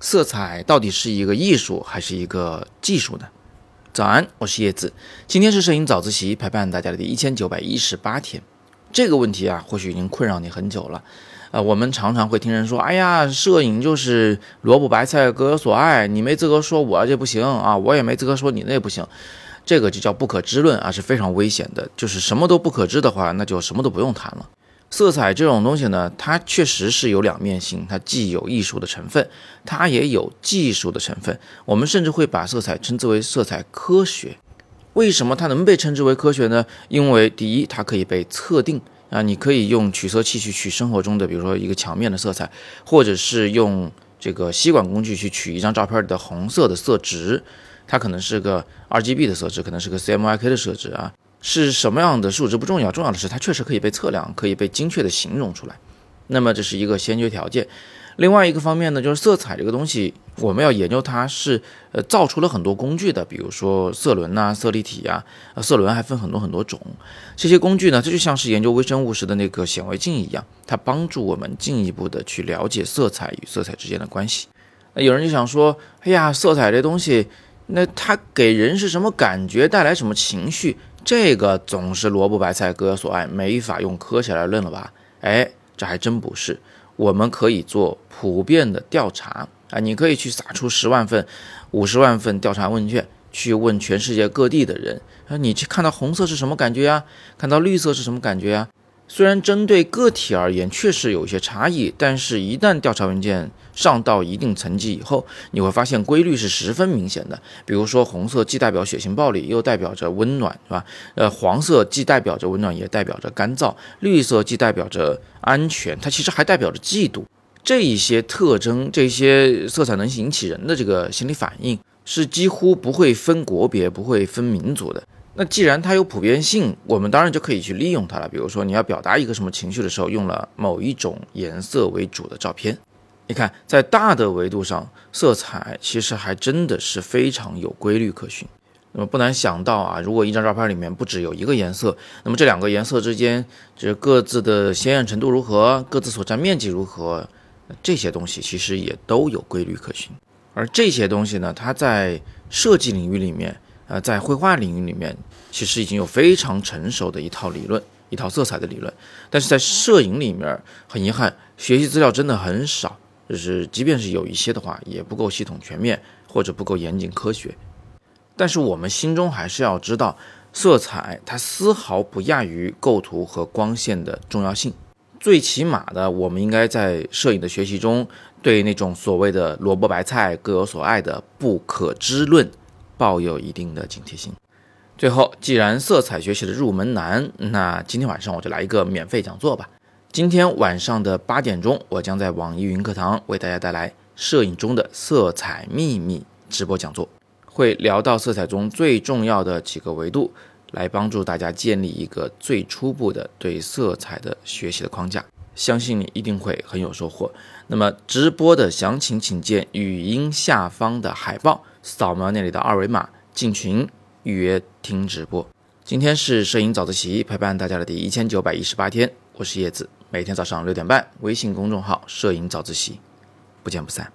色彩到底是一个艺术还是一个技术呢？早安，我是叶子，今天是摄影早自习陪伴大家的第一千九百一十八天。这个问题啊，或许已经困扰你很久了。呃，我们常常会听人说：“哎呀，摄影就是萝卜白菜各有所爱，你没资格说我这不行啊，我也没资格说你那不行。”这个就叫不可知论啊，是非常危险的。就是什么都不可知的话，那就什么都不用谈了。色彩这种东西呢，它确实是有两面性，它既有艺术的成分，它也有技术的成分。我们甚至会把色彩称之为色彩科学。为什么它能被称之为科学呢？因为第一，它可以被测定啊，你可以用取色器去取生活中的，比如说一个墙面的色彩，或者是用这个吸管工具去取一张照片里的红色的色值，它可能是个 RGB 的色值，可能是个 CMYK 的色值啊。是什么样的数值不重要，重要的是它确实可以被测量，可以被精确的形容出来。那么这是一个先决条件。另外一个方面呢，就是色彩这个东西，我们要研究它是呃造出了很多工具的，比如说色轮呐、色立体呀，色轮还分很多很多种。这些工具呢，这就像是研究微生物时的那个显微镜一样，它帮助我们进一步的去了解色彩与色彩之间的关系。那有人就想说，哎呀，色彩这东西，那它给人是什么感觉，带来什么情绪？这个总是萝卜白菜各有所爱，没法用科学来论了吧？哎，这还真不是。我们可以做普遍的调查啊，你可以去撒出十万份、五十万份调查问卷，去问全世界各地的人啊，你去看到红色是什么感觉啊？看到绿色是什么感觉啊？虽然针对个体而言确实有一些差异，但是一旦调查文件上到一定层级以后，你会发现规律是十分明显的。比如说，红色既代表血腥暴力，又代表着温暖，是吧？呃，黄色既代表着温暖，也代表着干燥；绿色既代表着安全，它其实还代表着嫉妒。这一些特征，这些色彩能引起人的这个心理反应，是几乎不会分国别、不会分民族的。那既然它有普遍性，我们当然就可以去利用它了。比如说，你要表达一个什么情绪的时候，用了某一种颜色为主的照片。你看，在大的维度上，色彩其实还真的是非常有规律可循。那么不难想到啊，如果一张照片里面不只有一个颜色，那么这两个颜色之间，这各自的鲜艳程度如何，各自所占面积如何，这些东西其实也都有规律可循。而这些东西呢，它在设计领域里面。呃，在绘画领域里面，其实已经有非常成熟的一套理论，一套色彩的理论。但是在摄影里面，很遗憾，学习资料真的很少，就是即便是有一些的话，也不够系统全面，或者不够严谨科学。但是我们心中还是要知道，色彩它丝毫不亚于构图和光线的重要性。最起码的，我们应该在摄影的学习中，对那种所谓的萝卜白菜各有所爱的不可知论。抱有一定的警惕性。最后，既然色彩学习的入门难，那今天晚上我就来一个免费讲座吧。今天晚上的八点钟，我将在网易云课堂为大家带来摄影中的色彩秘密直播讲座，会聊到色彩中最重要的几个维度，来帮助大家建立一个最初步的对色彩的学习的框架。相信你一定会很有收获。那么，直播的详情请见语音下方的海报。扫描那里的二维码进群预约听直播。今天是摄影早自习陪伴大家的第一千九百一十八天，我是叶子，每天早上六点半，微信公众号“摄影早自习”，不见不散。